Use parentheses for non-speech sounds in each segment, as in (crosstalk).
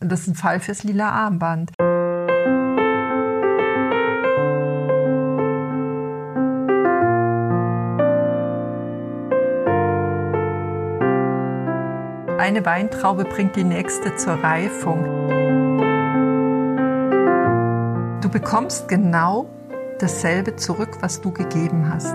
Das ist ein Fall fürs lila Armband. Eine Weintraube bringt die nächste zur Reifung. Du bekommst genau dasselbe zurück, was du gegeben hast.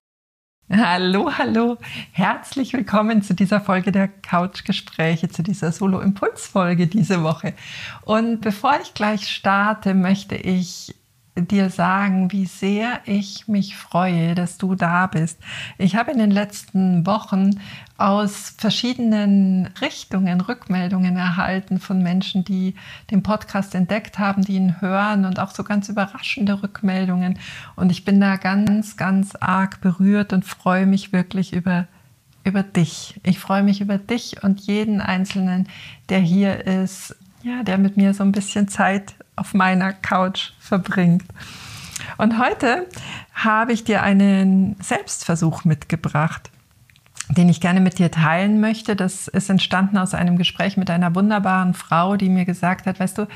Hallo, hallo. Herzlich willkommen zu dieser Folge der Couchgespräche, zu dieser Solo-Impuls-Folge diese Woche. Und bevor ich gleich starte, möchte ich dir sagen, wie sehr ich mich freue, dass du da bist. Ich habe in den letzten Wochen aus verschiedenen Richtungen Rückmeldungen erhalten von Menschen, die den Podcast entdeckt haben, die ihn hören und auch so ganz überraschende Rückmeldungen. Und ich bin da ganz, ganz arg berührt und freue mich wirklich über über dich. Ich freue mich über dich und jeden Einzelnen, der hier ist, ja, der mit mir so ein bisschen Zeit auf meiner Couch verbringt. Und heute habe ich dir einen Selbstversuch mitgebracht, den ich gerne mit dir teilen möchte. Das ist entstanden aus einem Gespräch mit einer wunderbaren Frau, die mir gesagt hat, weißt du,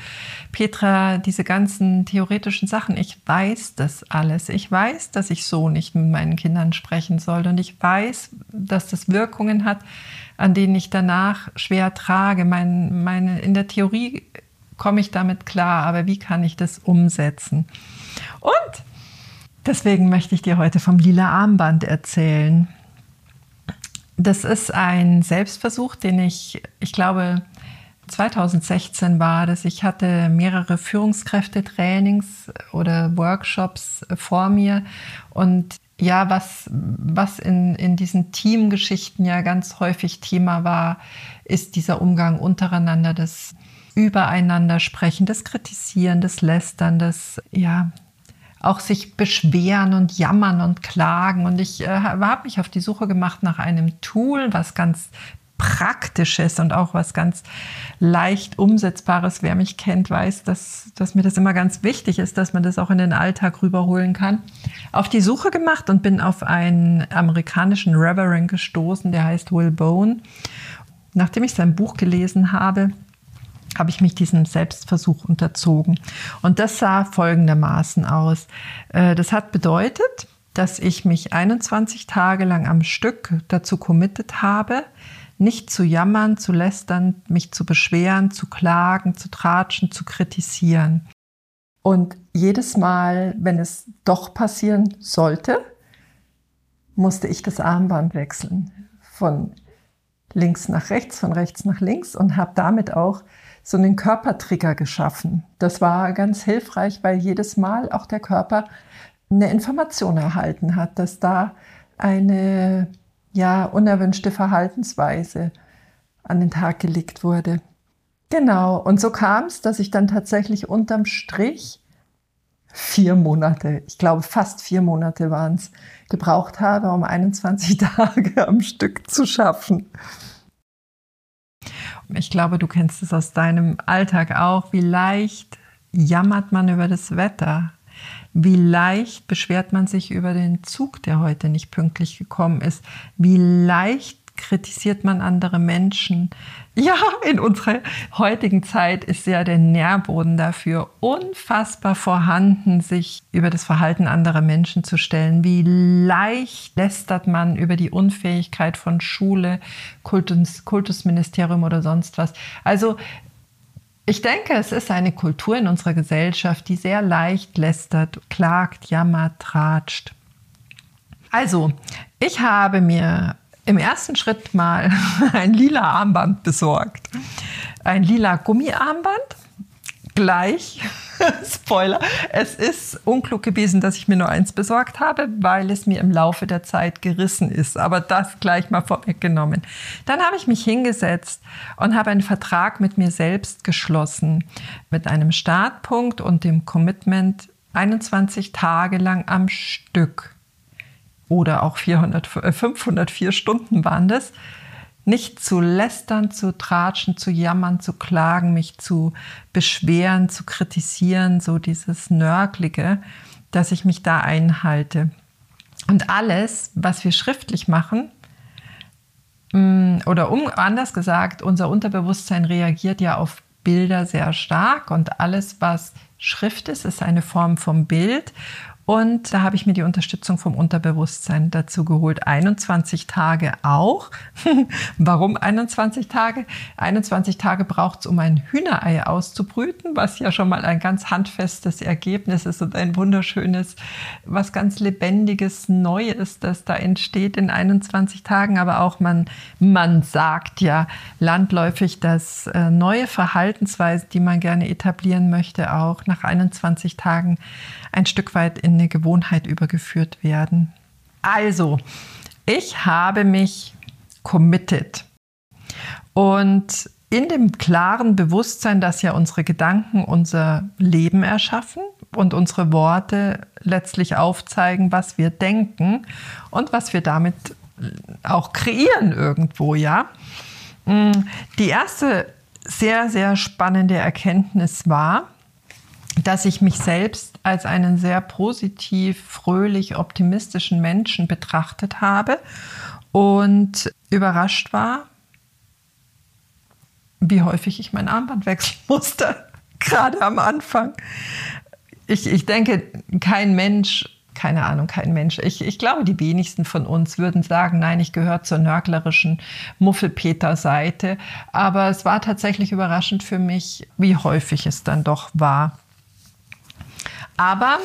Petra, diese ganzen theoretischen Sachen, ich weiß das alles. Ich weiß, dass ich so nicht mit meinen Kindern sprechen soll und ich weiß, dass das Wirkungen hat, an denen ich danach schwer trage. Mein, meine, in der Theorie komme ich damit klar, aber wie kann ich das umsetzen? Und deswegen möchte ich dir heute vom lila Armband erzählen. Das ist ein Selbstversuch, den ich, ich glaube, 2016 war das. Ich hatte mehrere Führungskräftetrainings oder Workshops vor mir und ja, was, was in, in diesen Teamgeschichten ja ganz häufig Thema war, ist dieser Umgang untereinander, das Übereinander sprechen, das Kritisieren, das Lästern, das, ja, auch sich beschweren und jammern und klagen. Und ich äh, habe mich auf die Suche gemacht nach einem Tool, was ganz Praktisches und auch was ganz leicht Umsetzbares. Wer mich kennt, weiß, dass, dass mir das immer ganz wichtig ist, dass man das auch in den Alltag rüberholen kann. Auf die Suche gemacht und bin auf einen amerikanischen Reverend gestoßen, der heißt Will Bone. Nachdem ich sein Buch gelesen habe, habe ich mich diesem Selbstversuch unterzogen. Und das sah folgendermaßen aus. Äh, das hat bedeutet, dass ich mich 21 Tage lang am Stück dazu committed habe, nicht zu jammern, zu lästern, mich zu beschweren, zu klagen, zu tratschen, zu kritisieren. Und jedes Mal, wenn es doch passieren sollte, musste ich das Armband wechseln. Von links nach rechts, von rechts nach links und habe damit auch so einen Körpertrigger geschaffen. Das war ganz hilfreich, weil jedes Mal auch der Körper eine Information erhalten hat, dass da eine ja, unerwünschte Verhaltensweise an den Tag gelegt wurde. Genau, und so kam es, dass ich dann tatsächlich unterm Strich vier Monate, ich glaube fast vier Monate waren es, gebraucht habe, um 21 (laughs) Tage am Stück zu schaffen. Ich glaube, du kennst es aus deinem Alltag auch. Wie leicht jammert man über das Wetter? Wie leicht beschwert man sich über den Zug, der heute nicht pünktlich gekommen ist? Wie leicht kritisiert man andere Menschen. Ja, in unserer heutigen Zeit ist ja der Nährboden dafür unfassbar vorhanden, sich über das Verhalten anderer Menschen zu stellen. Wie leicht lästert man über die Unfähigkeit von Schule, Kultus, Kultusministerium oder sonst was. Also ich denke, es ist eine Kultur in unserer Gesellschaft, die sehr leicht lästert, klagt, jammert, tratscht. Also, ich habe mir im ersten Schritt mal (laughs) ein lila Armband besorgt. Ein lila Gummiarmband, gleich (laughs) Spoiler, es ist unklug gewesen, dass ich mir nur eins besorgt habe, weil es mir im Laufe der Zeit gerissen ist. Aber das gleich mal vorweggenommen. Dann habe ich mich hingesetzt und habe einen Vertrag mit mir selbst geschlossen, mit einem Startpunkt und dem Commitment 21 Tage lang am Stück oder auch 400, 504 äh, Stunden waren das, nicht zu lästern, zu tratschen, zu jammern, zu klagen, mich zu beschweren, zu kritisieren, so dieses Nörglige, dass ich mich da einhalte. Und alles, was wir schriftlich machen, mm, oder um, anders gesagt, unser Unterbewusstsein reagiert ja auf Bilder sehr stark und alles, was Schrift ist, ist eine Form vom Bild. Und da habe ich mir die Unterstützung vom Unterbewusstsein dazu geholt. 21 Tage auch. (laughs) Warum 21 Tage? 21 Tage braucht es, um ein Hühnerei auszubrüten, was ja schon mal ein ganz handfestes Ergebnis ist und ein wunderschönes, was ganz lebendiges, Neues, das da entsteht in 21 Tagen. Aber auch man, man sagt ja landläufig, dass äh, neue Verhaltensweisen, die man gerne etablieren möchte, auch nach 21 Tagen ein Stück weit in eine Gewohnheit übergeführt werden. Also, ich habe mich committed. Und in dem klaren Bewusstsein, dass ja unsere Gedanken unser Leben erschaffen und unsere Worte letztlich aufzeigen, was wir denken und was wir damit auch kreieren irgendwo, ja. Die erste sehr, sehr spannende Erkenntnis war, dass ich mich selbst als einen sehr positiv, fröhlich, optimistischen Menschen betrachtet habe und überrascht war, wie häufig ich mein Armband wechseln (laughs) musste, gerade am Anfang. Ich, ich denke, kein Mensch, keine Ahnung, kein Mensch, ich, ich glaube, die wenigsten von uns würden sagen, nein, ich gehöre zur nörglerischen Muffelpeter-Seite. Aber es war tatsächlich überraschend für mich, wie häufig es dann doch war. Aber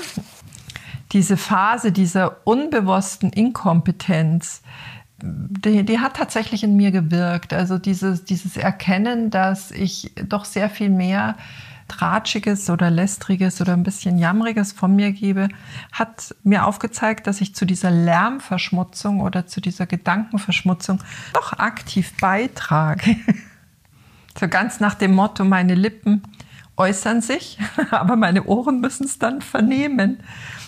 diese Phase dieser unbewussten Inkompetenz, die, die, hat tatsächlich in mir gewirkt. Also dieses, dieses Erkennen, dass ich doch sehr viel mehr Tratschiges oder Lästriges oder ein bisschen Jammriges von mir gebe, hat mir aufgezeigt, dass ich zu dieser Lärmverschmutzung oder zu dieser Gedankenverschmutzung doch aktiv beitrage. (laughs) so ganz nach dem Motto, meine Lippen äußern sich, (laughs) aber meine Ohren müssen es dann vernehmen.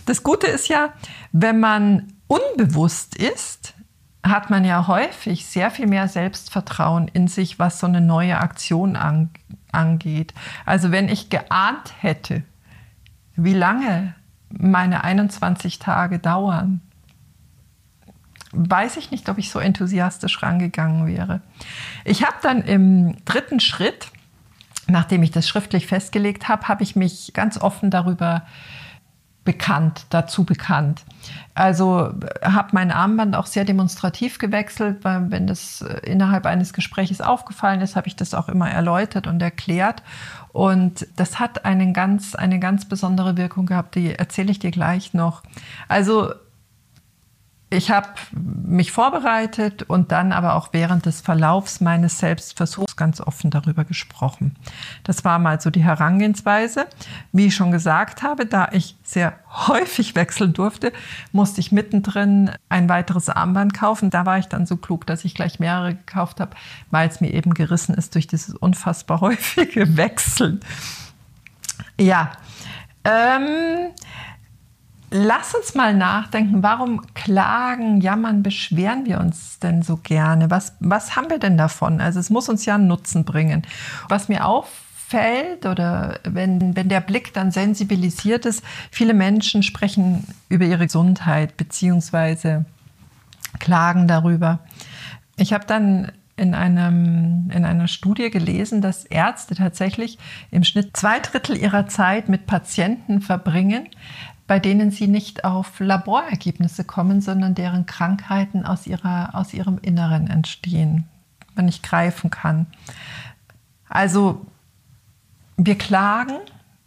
Das Gute ist ja, wenn man unbewusst ist, hat man ja häufig sehr viel mehr Selbstvertrauen in sich, was so eine neue Aktion angeht. Also wenn ich geahnt hätte, wie lange meine 21 Tage dauern, weiß ich nicht, ob ich so enthusiastisch rangegangen wäre. Ich habe dann im dritten Schritt nachdem ich das schriftlich festgelegt habe, habe ich mich ganz offen darüber bekannt, dazu bekannt. Also habe mein Armband auch sehr demonstrativ gewechselt, weil wenn das innerhalb eines Gespräches aufgefallen ist, habe ich das auch immer erläutert und erklärt. Und das hat einen ganz, eine ganz besondere Wirkung gehabt, die erzähle ich dir gleich noch. Also ich habe mich vorbereitet und dann aber auch während des Verlaufs meines Selbstversuchs ganz offen darüber gesprochen. Das war mal so die Herangehensweise. Wie ich schon gesagt habe, da ich sehr (laughs) häufig wechseln durfte, musste ich mittendrin ein weiteres Armband kaufen. Da war ich dann so klug, dass ich gleich mehrere gekauft habe, weil es mir eben gerissen ist durch dieses unfassbar (laughs) häufige Wechseln. Ja, ähm, Lass uns mal nachdenken, warum klagen, jammern, beschweren wir uns denn so gerne? Was, was haben wir denn davon? Also es muss uns ja einen Nutzen bringen. Was mir auffällt oder wenn, wenn der Blick dann sensibilisiert ist, viele Menschen sprechen über ihre Gesundheit beziehungsweise klagen darüber. Ich habe dann in, einem, in einer Studie gelesen, dass Ärzte tatsächlich im Schnitt zwei Drittel ihrer Zeit mit Patienten verbringen, bei denen sie nicht auf Laborergebnisse kommen, sondern deren Krankheiten aus, ihrer, aus ihrem Inneren entstehen, man nicht greifen kann. Also wir klagen,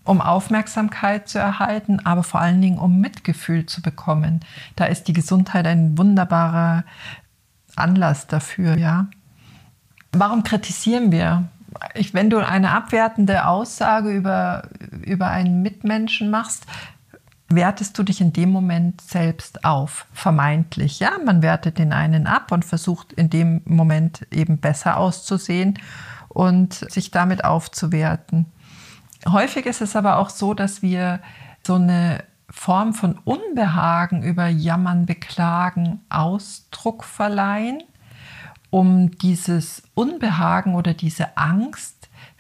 um Aufmerksamkeit zu erhalten, aber vor allen Dingen, um Mitgefühl zu bekommen. Da ist die Gesundheit ein wunderbarer Anlass dafür, ja. Warum kritisieren wir? ich, wenn du eine abwertende Aussage über, über einen Mitmenschen machst, wertest du dich in dem Moment selbst auf, vermeintlich. Ja, man wertet den einen ab und versucht in dem Moment eben besser auszusehen und sich damit aufzuwerten. Häufig ist es aber auch so, dass wir so eine Form von Unbehagen über Jammern, Beklagen Ausdruck verleihen, um dieses Unbehagen oder diese Angst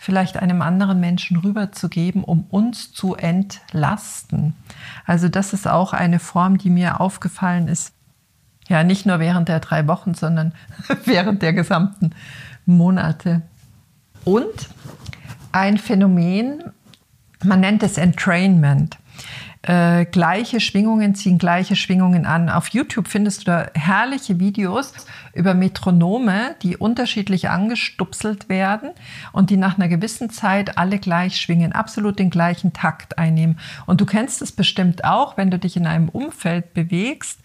vielleicht einem anderen Menschen rüberzugeben, um uns zu entlasten. Also das ist auch eine Form, die mir aufgefallen ist. Ja, nicht nur während der drei Wochen, sondern (laughs) während der gesamten Monate. Und ein Phänomen, man nennt es Entrainment. Äh, gleiche Schwingungen ziehen gleiche Schwingungen an. Auf YouTube findest du da herrliche Videos über Metronome, die unterschiedlich angestupselt werden und die nach einer gewissen Zeit alle gleich schwingen, absolut den gleichen Takt einnehmen. Und du kennst es bestimmt auch, wenn du dich in einem Umfeld bewegst,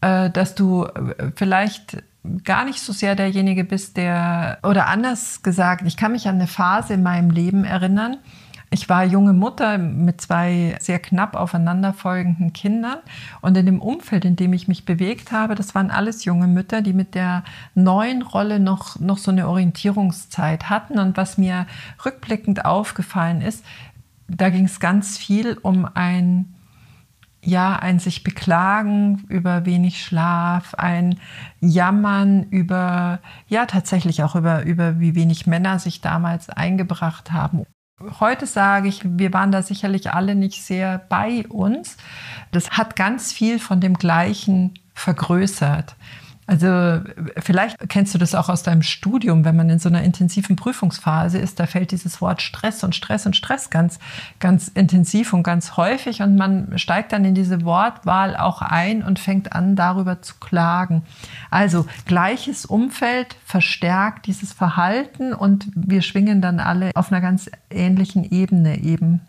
äh, dass du äh, vielleicht gar nicht so sehr derjenige bist, der, oder anders gesagt, ich kann mich an eine Phase in meinem Leben erinnern, ich war junge Mutter mit zwei sehr knapp aufeinanderfolgenden Kindern und in dem Umfeld, in dem ich mich bewegt habe, das waren alles junge Mütter, die mit der neuen Rolle noch, noch so eine Orientierungszeit hatten. Und was mir rückblickend aufgefallen ist, da ging es ganz viel um ein ja, ein sich beklagen über wenig Schlaf, ein Jammern über, ja, tatsächlich auch über, über wie wenig Männer sich damals eingebracht haben Heute sage ich, wir waren da sicherlich alle nicht sehr bei uns. Das hat ganz viel von dem Gleichen vergrößert. Also vielleicht kennst du das auch aus deinem Studium, wenn man in so einer intensiven Prüfungsphase ist, da fällt dieses Wort Stress und Stress und Stress ganz, ganz intensiv und ganz häufig und man steigt dann in diese Wortwahl auch ein und fängt an, darüber zu klagen. Also gleiches Umfeld verstärkt dieses Verhalten und wir schwingen dann alle auf einer ganz ähnlichen Ebene eben.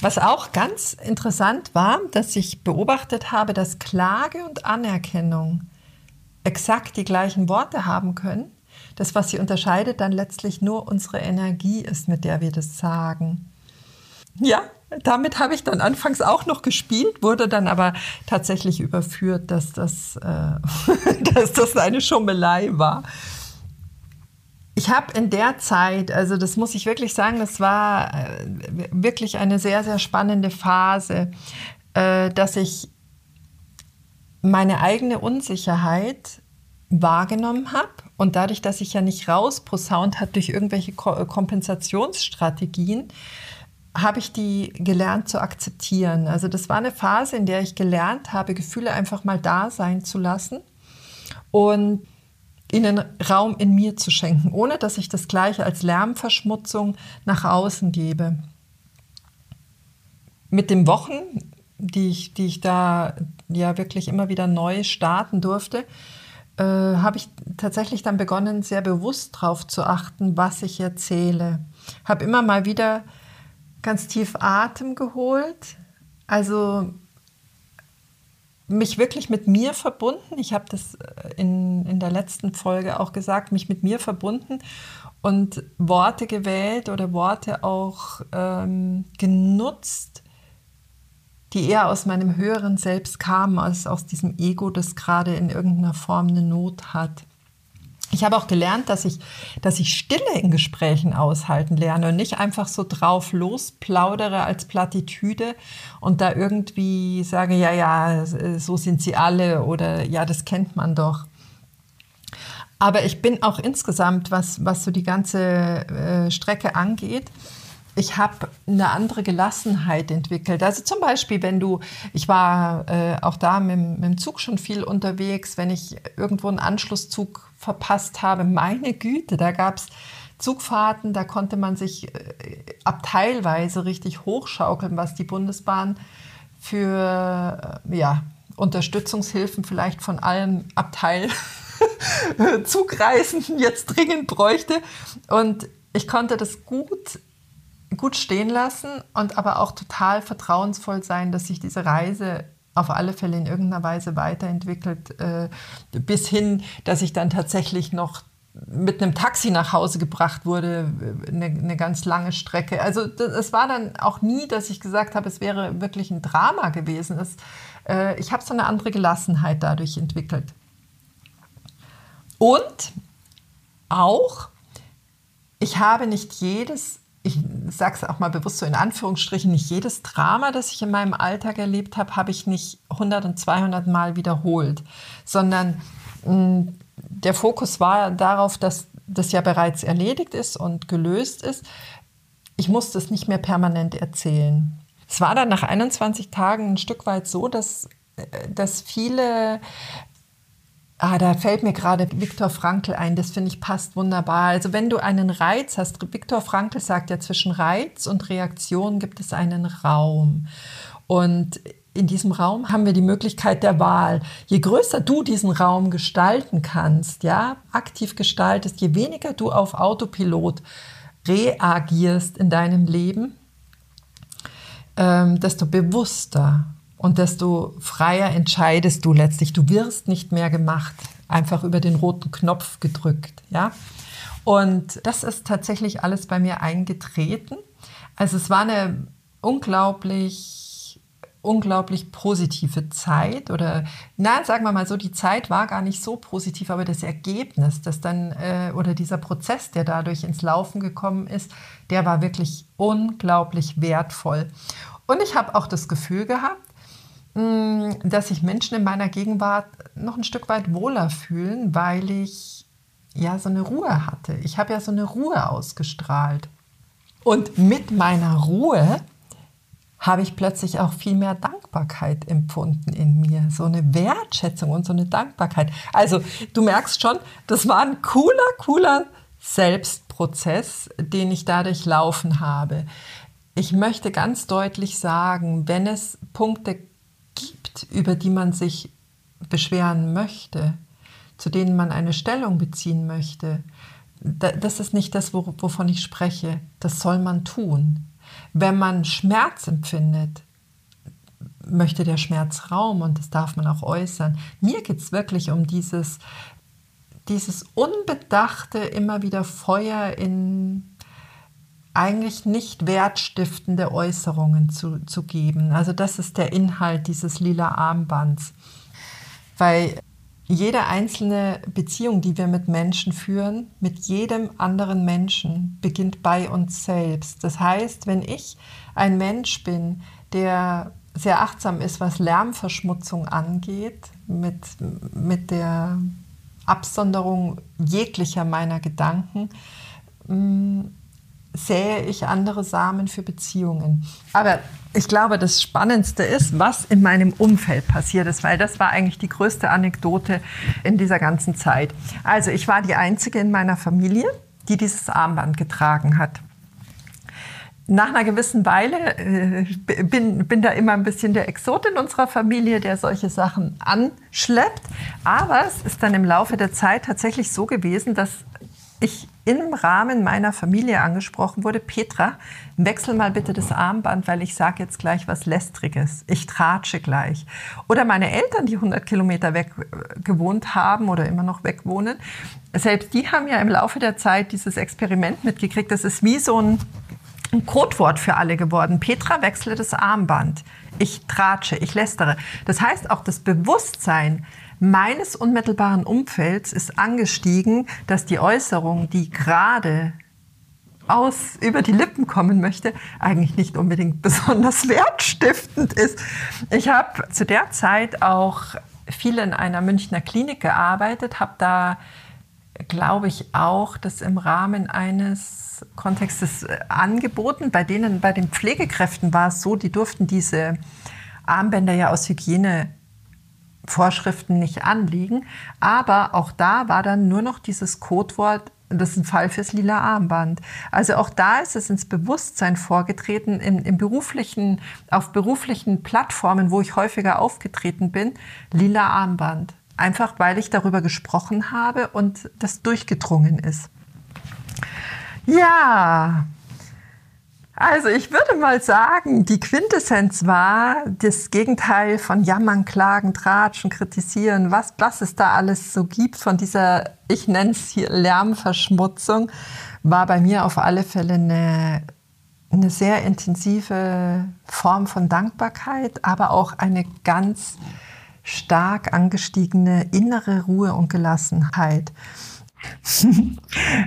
Was auch ganz interessant war, dass ich beobachtet habe, dass Klage und Anerkennung exakt die gleichen Worte haben können. Das, was sie unterscheidet, dann letztlich nur unsere Energie ist, mit der wir das sagen. Ja, damit habe ich dann anfangs auch noch gespielt, wurde dann aber tatsächlich überführt, dass das, äh, (laughs) dass das eine Schummelei war. Ich habe in der Zeit, also das muss ich wirklich sagen, das war äh, wirklich eine sehr, sehr spannende Phase, äh, dass ich meine eigene Unsicherheit wahrgenommen habe und dadurch, dass ich ja nicht rausposaunt hat durch irgendwelche Kompensationsstrategien, habe ich die gelernt zu akzeptieren. Also das war eine Phase, in der ich gelernt habe, Gefühle einfach mal da sein zu lassen und ihnen Raum in mir zu schenken, ohne dass ich das gleiche als Lärmverschmutzung nach außen gebe. Mit den Wochen, die ich, die ich da ja wirklich immer wieder neu starten durfte, äh, habe ich tatsächlich dann begonnen, sehr bewusst darauf zu achten, was ich erzähle. Habe immer mal wieder ganz tief Atem geholt. Also mich wirklich mit mir verbunden. Ich habe das äh, in, in der letzten Folge auch gesagt, mich mit mir verbunden und Worte gewählt oder Worte auch ähm, genutzt, die eher aus meinem höheren Selbst kamen, als aus diesem Ego, das gerade in irgendeiner Form eine Not hat. Ich habe auch gelernt, dass ich, dass ich Stille in Gesprächen aushalten lerne und nicht einfach so drauf losplaudere als Plattitüde und da irgendwie sage, ja, ja, so sind sie alle oder ja, das kennt man doch. Aber ich bin auch insgesamt, was, was so die ganze äh, Strecke angeht, ich habe eine andere Gelassenheit entwickelt. Also zum Beispiel, wenn du, ich war äh, auch da mit, mit, dem Zug schon viel unterwegs, wenn ich irgendwo einen Anschlusszug verpasst habe, meine Güte, da gab es Zugfahrten, da konnte man sich äh, abteilweise richtig hochschaukeln, was die Bundesbahn für äh, ja, Unterstützungshilfen vielleicht von allen Abteil (laughs) Zugreisenden jetzt dringend bräuchte. Und ich konnte das gut gut stehen lassen und aber auch total vertrauensvoll sein, dass sich diese Reise auf alle Fälle in irgendeiner Weise weiterentwickelt, äh, bis hin, dass ich dann tatsächlich noch mit einem Taxi nach Hause gebracht wurde, eine, eine ganz lange Strecke. Also es war dann auch nie, dass ich gesagt habe, es wäre wirklich ein Drama gewesen. Es, äh, ich habe so eine andere Gelassenheit dadurch entwickelt. Und auch, ich habe nicht jedes, ich sage es auch mal bewusst so in Anführungsstrichen, nicht jedes Drama, das ich in meinem Alltag erlebt habe, habe ich nicht 100 und 200 Mal wiederholt, sondern mh, mm, der Fokus war darauf, dass das ja bereits erledigt ist und gelöst ist. Ich musste es nicht mehr permanent erzählen. Es war dann nach 21 Tagen ein Stück weit so, dass, äh, dass viele Ah, da fällt mir gerade Viktor Frankl ein, das finde ich passt wunderbar. Also wenn du einen Reiz hast, Viktor Frankl sagt ja, zwischen Reiz und Reaktion gibt es einen Raum. Und in diesem Raum haben wir die Möglichkeit der Wahl. Je größer du diesen Raum gestalten kannst, ja, aktiv gestaltest, je weniger du auf Autopilot reagierst in deinem Leben, ähm, desto bewusster und desto freier entscheidest du letztlich. Du wirst nicht mehr gemacht, einfach über den roten Knopf gedrückt, ja. Und das ist tatsächlich alles bei mir eingetreten. Also es war eine unglaublich, unglaublich positive Zeit oder, na, sagen wir mal so, die Zeit war gar nicht so positiv, aber das Ergebnis, das dann äh, oder dieser Prozess, der dadurch ins Laufen gekommen ist, der war wirklich unglaublich wertvoll. Und ich habe auch das Gefühl gehabt, dass sich Menschen in meiner Gegenwart noch ein Stück weit wohler fühlen, weil ich ja so eine Ruhe hatte. Ich habe ja so eine Ruhe ausgestrahlt. Und mit meiner Ruhe habe ich plötzlich auch viel mehr Dankbarkeit empfunden in mir. So eine Wertschätzung und so eine Dankbarkeit. Also du merkst schon, das war ein cooler, cooler Selbstprozess, den ich dadurch laufen habe. Ich möchte ganz deutlich sagen, wenn es Punkte über die man sich beschweren möchte, zu denen man eine Stellung beziehen möchte, das ist nicht das, wovon ich spreche. Das soll man tun. Wenn man Schmerz empfindet, möchte der Schmerz Raum und das darf man auch äußern. Mir geht es wirklich um dieses, dieses unbedachte, immer wieder Feuer in eigentlich nicht wertstiftende Äußerungen zu, zu geben. Also das ist der Inhalt dieses lila Armbands. Weil jede einzelne Beziehung, die wir mit Menschen führen, mit jedem anderen Menschen, beginnt bei uns selbst. Das heißt, wenn ich ein Mensch bin, der sehr achtsam ist, was Lärmverschmutzung angeht, mit, mit der Absonderung jeglicher meiner Gedanken, mm, sähe ich andere Samen für Beziehungen. Aber ich glaube, das Spannendste ist, was in meinem Umfeld passiert ist, weil das war eigentlich die größte Anekdote in dieser ganzen Zeit. Also ich war die Einzige in meiner Familie, die dieses Armband getragen hat. Nach einer gewissen Weile äh, bin, bin da immer ein bisschen der Exot in unserer Familie, der solche Sachen anschleppt. Aber es ist dann im Laufe der Zeit tatsächlich so gewesen, dass ich im Rahmen meiner Familie angesprochen wurde, Petra, wechsel mal bitte das Armband, weil ich sage jetzt gleich was Lästriges. Ich tratsche gleich. Oder meine Eltern, die 100 Kilometer weg äh, gewohnt haben oder immer noch weg wohnen, selbst die haben ja im Laufe der Zeit dieses Experiment mitgekriegt. Das ist wie so ein, ein Codewort für alle geworden. Petra, wechsle das Armband. Ich tratsche, ich lästere. Das heißt, auch das Bewusstsein, meines unmittelbaren Umfelds ist angestiegen, dass die Äußerung, die gerade aus über die Lippen kommen möchte, eigentlich nicht unbedingt (laughs) besonders wertstiftend ist. Ich habe zu der Zeit auch viel in einer Münchner Klinik gearbeitet, habe da, glaube ich, auch das im Rahmen eines Kontextes angeboten. Bei denen, bei den Pflegekräften war es so, die durften diese Armbänder ja aus Hygiene Vorschriften nicht anliegen. Aber auch da war dann nur noch dieses Codewort, das ist ein Fall fürs lila Armband. Also auch da ist es ins Bewusstsein vorgetreten, in, im beruflichen, auf beruflichen Plattformen, wo ich häufiger aufgetreten bin, lila Armband. Einfach weil ich darüber gesprochen habe und das durchgedrungen ist. Ja, Also ich würde mal sagen, die Quintessenz war das Gegenteil von Jammern, Klagen, Tratschen, Kritisieren, was, was es da alles so gibt von dieser, ich nenne es hier Lärmverschmutzung, war bei mir auf alle Fälle eine, eine sehr intensive Form von Dankbarkeit, aber auch eine ganz stark angestiegene innere Ruhe und Gelassenheit. (laughs)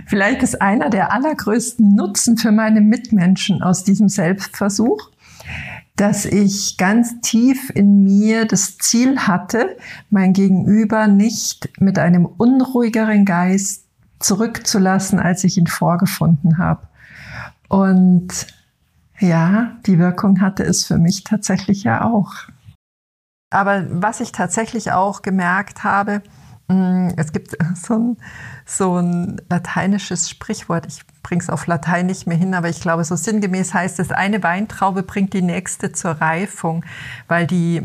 Vielleicht ist einer der allergrößten Nutzen für meine Mitmenschen aus diesem Selbstversuch, dass ich ganz tief in mir das Ziel hatte, mein Gegenüber nicht mit einem unruhigeren Geist zurückzulassen, als ich ihn vorgefunden habe. Und ja, die Wirkung hatte es für mich tatsächlich ja auch. Aber was ich tatsächlich auch gemerkt habe, es gibt (laughs) so ein, so ein lateinisches Sprichwort, ich bringe es auf Latein nicht mehr hin, aber ich glaube, so sinngemäß heißt es, eine Weintraube bringt die nächste zur Reifung, weil die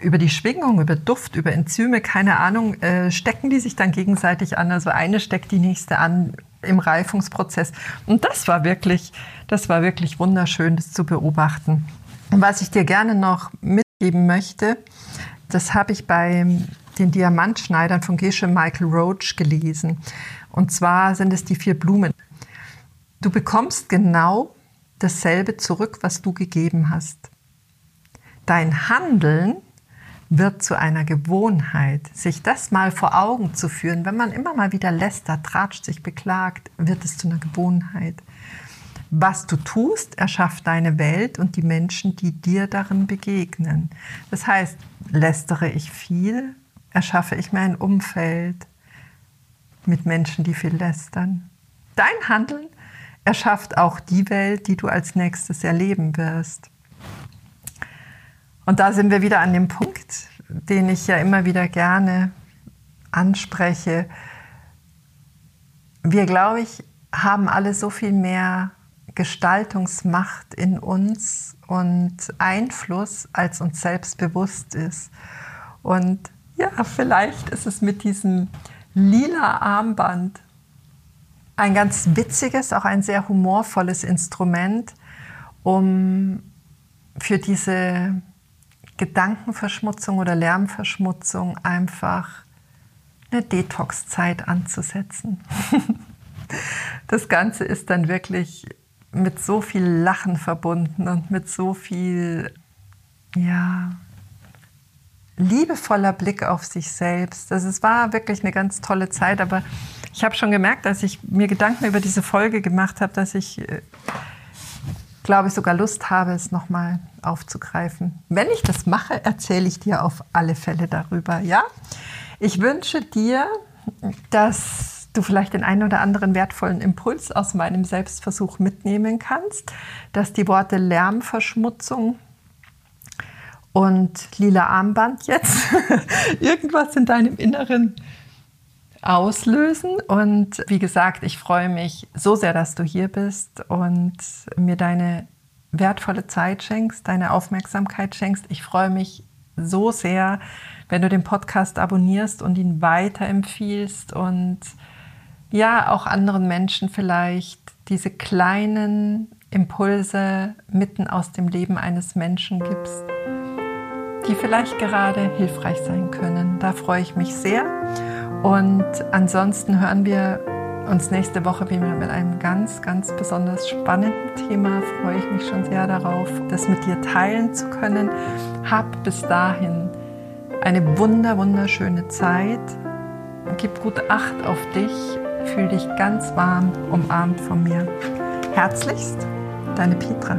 über die Schwingung, über Duft, über Enzyme, keine Ahnung, äh, stecken die sich dann gegenseitig an. Also eine steckt die nächste an im Reifungsprozess. Und das war wirklich, das war wirklich wunderschön, das zu beobachten. Und was ich dir gerne noch mitgeben möchte, das habe ich bei den Diamantschneidern von Gesche Michael Roach gelesen. Und zwar sind es die vier Blumen. Du bekommst genau dasselbe zurück, was du gegeben hast. Dein Handeln wird zu einer Gewohnheit. Sich das mal vor Augen zu führen, wenn man immer mal wieder lästert, tratscht, sich beklagt, wird es zu einer Gewohnheit. Was du tust, erschafft deine Welt und die Menschen, die dir darin begegnen. Das heißt, lästere ich viel, erschaffe ich mir ein Umfeld mit Menschen, die viel lästern. Dein Handeln erschafft auch die Welt, die du als nächstes erleben wirst. Und da sind wir wieder an dem Punkt, den ich ja immer wieder gerne anspreche. Wir, glaube ich, haben alle so viel mehr Gestaltungsmacht in uns und Einfluss, als uns selbst bewusst ist. Und ja, vielleicht ist es mit diesem lila Armband ein ganz witziges, auch ein sehr humorvolles Instrument, um für diese Gedankenverschmutzung oder Lärmverschmutzung einfach eine Detox-Zeit anzusetzen. (laughs) Das Ganze ist dann wirklich mit so viel Lachen verbunden und mit so viel, ja, liebevoller Blick auf sich selbst. Also es war wirklich eine ganz tolle Zeit, aber ich habe schon gemerkt, als ich mir Gedanken über diese Folge gemacht habe, dass ich, äh, glaube ich, sogar Lust habe, es nochmal aufzugreifen. Wenn ich das mache, erzähle ich dir auf alle Fälle darüber. Ja, ich wünsche dir, dass du vielleicht den einen oder anderen wertvollen Impuls aus meinem Selbstversuch mitnehmen kannst, dass die Worte Lärmverschmutzung und lila Armband jetzt (laughs) irgendwas in deinem Inneren auslösen. Und wie gesagt, ich freue mich so sehr, dass du hier bist und mir deine wertvolle Zeit schenkst, deine Aufmerksamkeit schenkst. Ich freue mich so sehr, wenn du den Podcast abonnierst und ihn weiterempfiehlst und ja, auch anderen Menschen vielleicht diese kleinen Impulse mitten aus dem Leben eines Menschen gibst die vielleicht gerade hilfreich sein können. Da freue ich mich sehr. Und ansonsten hören wir uns nächste Woche wieder mit einem ganz, ganz besonders spannenden Thema. Freue ich mich schon sehr darauf, das mit dir teilen zu können. Hab bis dahin eine wunder, wunderschöne Zeit. Gib gut Acht auf dich. Fühl dich ganz warm umarmt von mir. Herzlichst, deine Petra.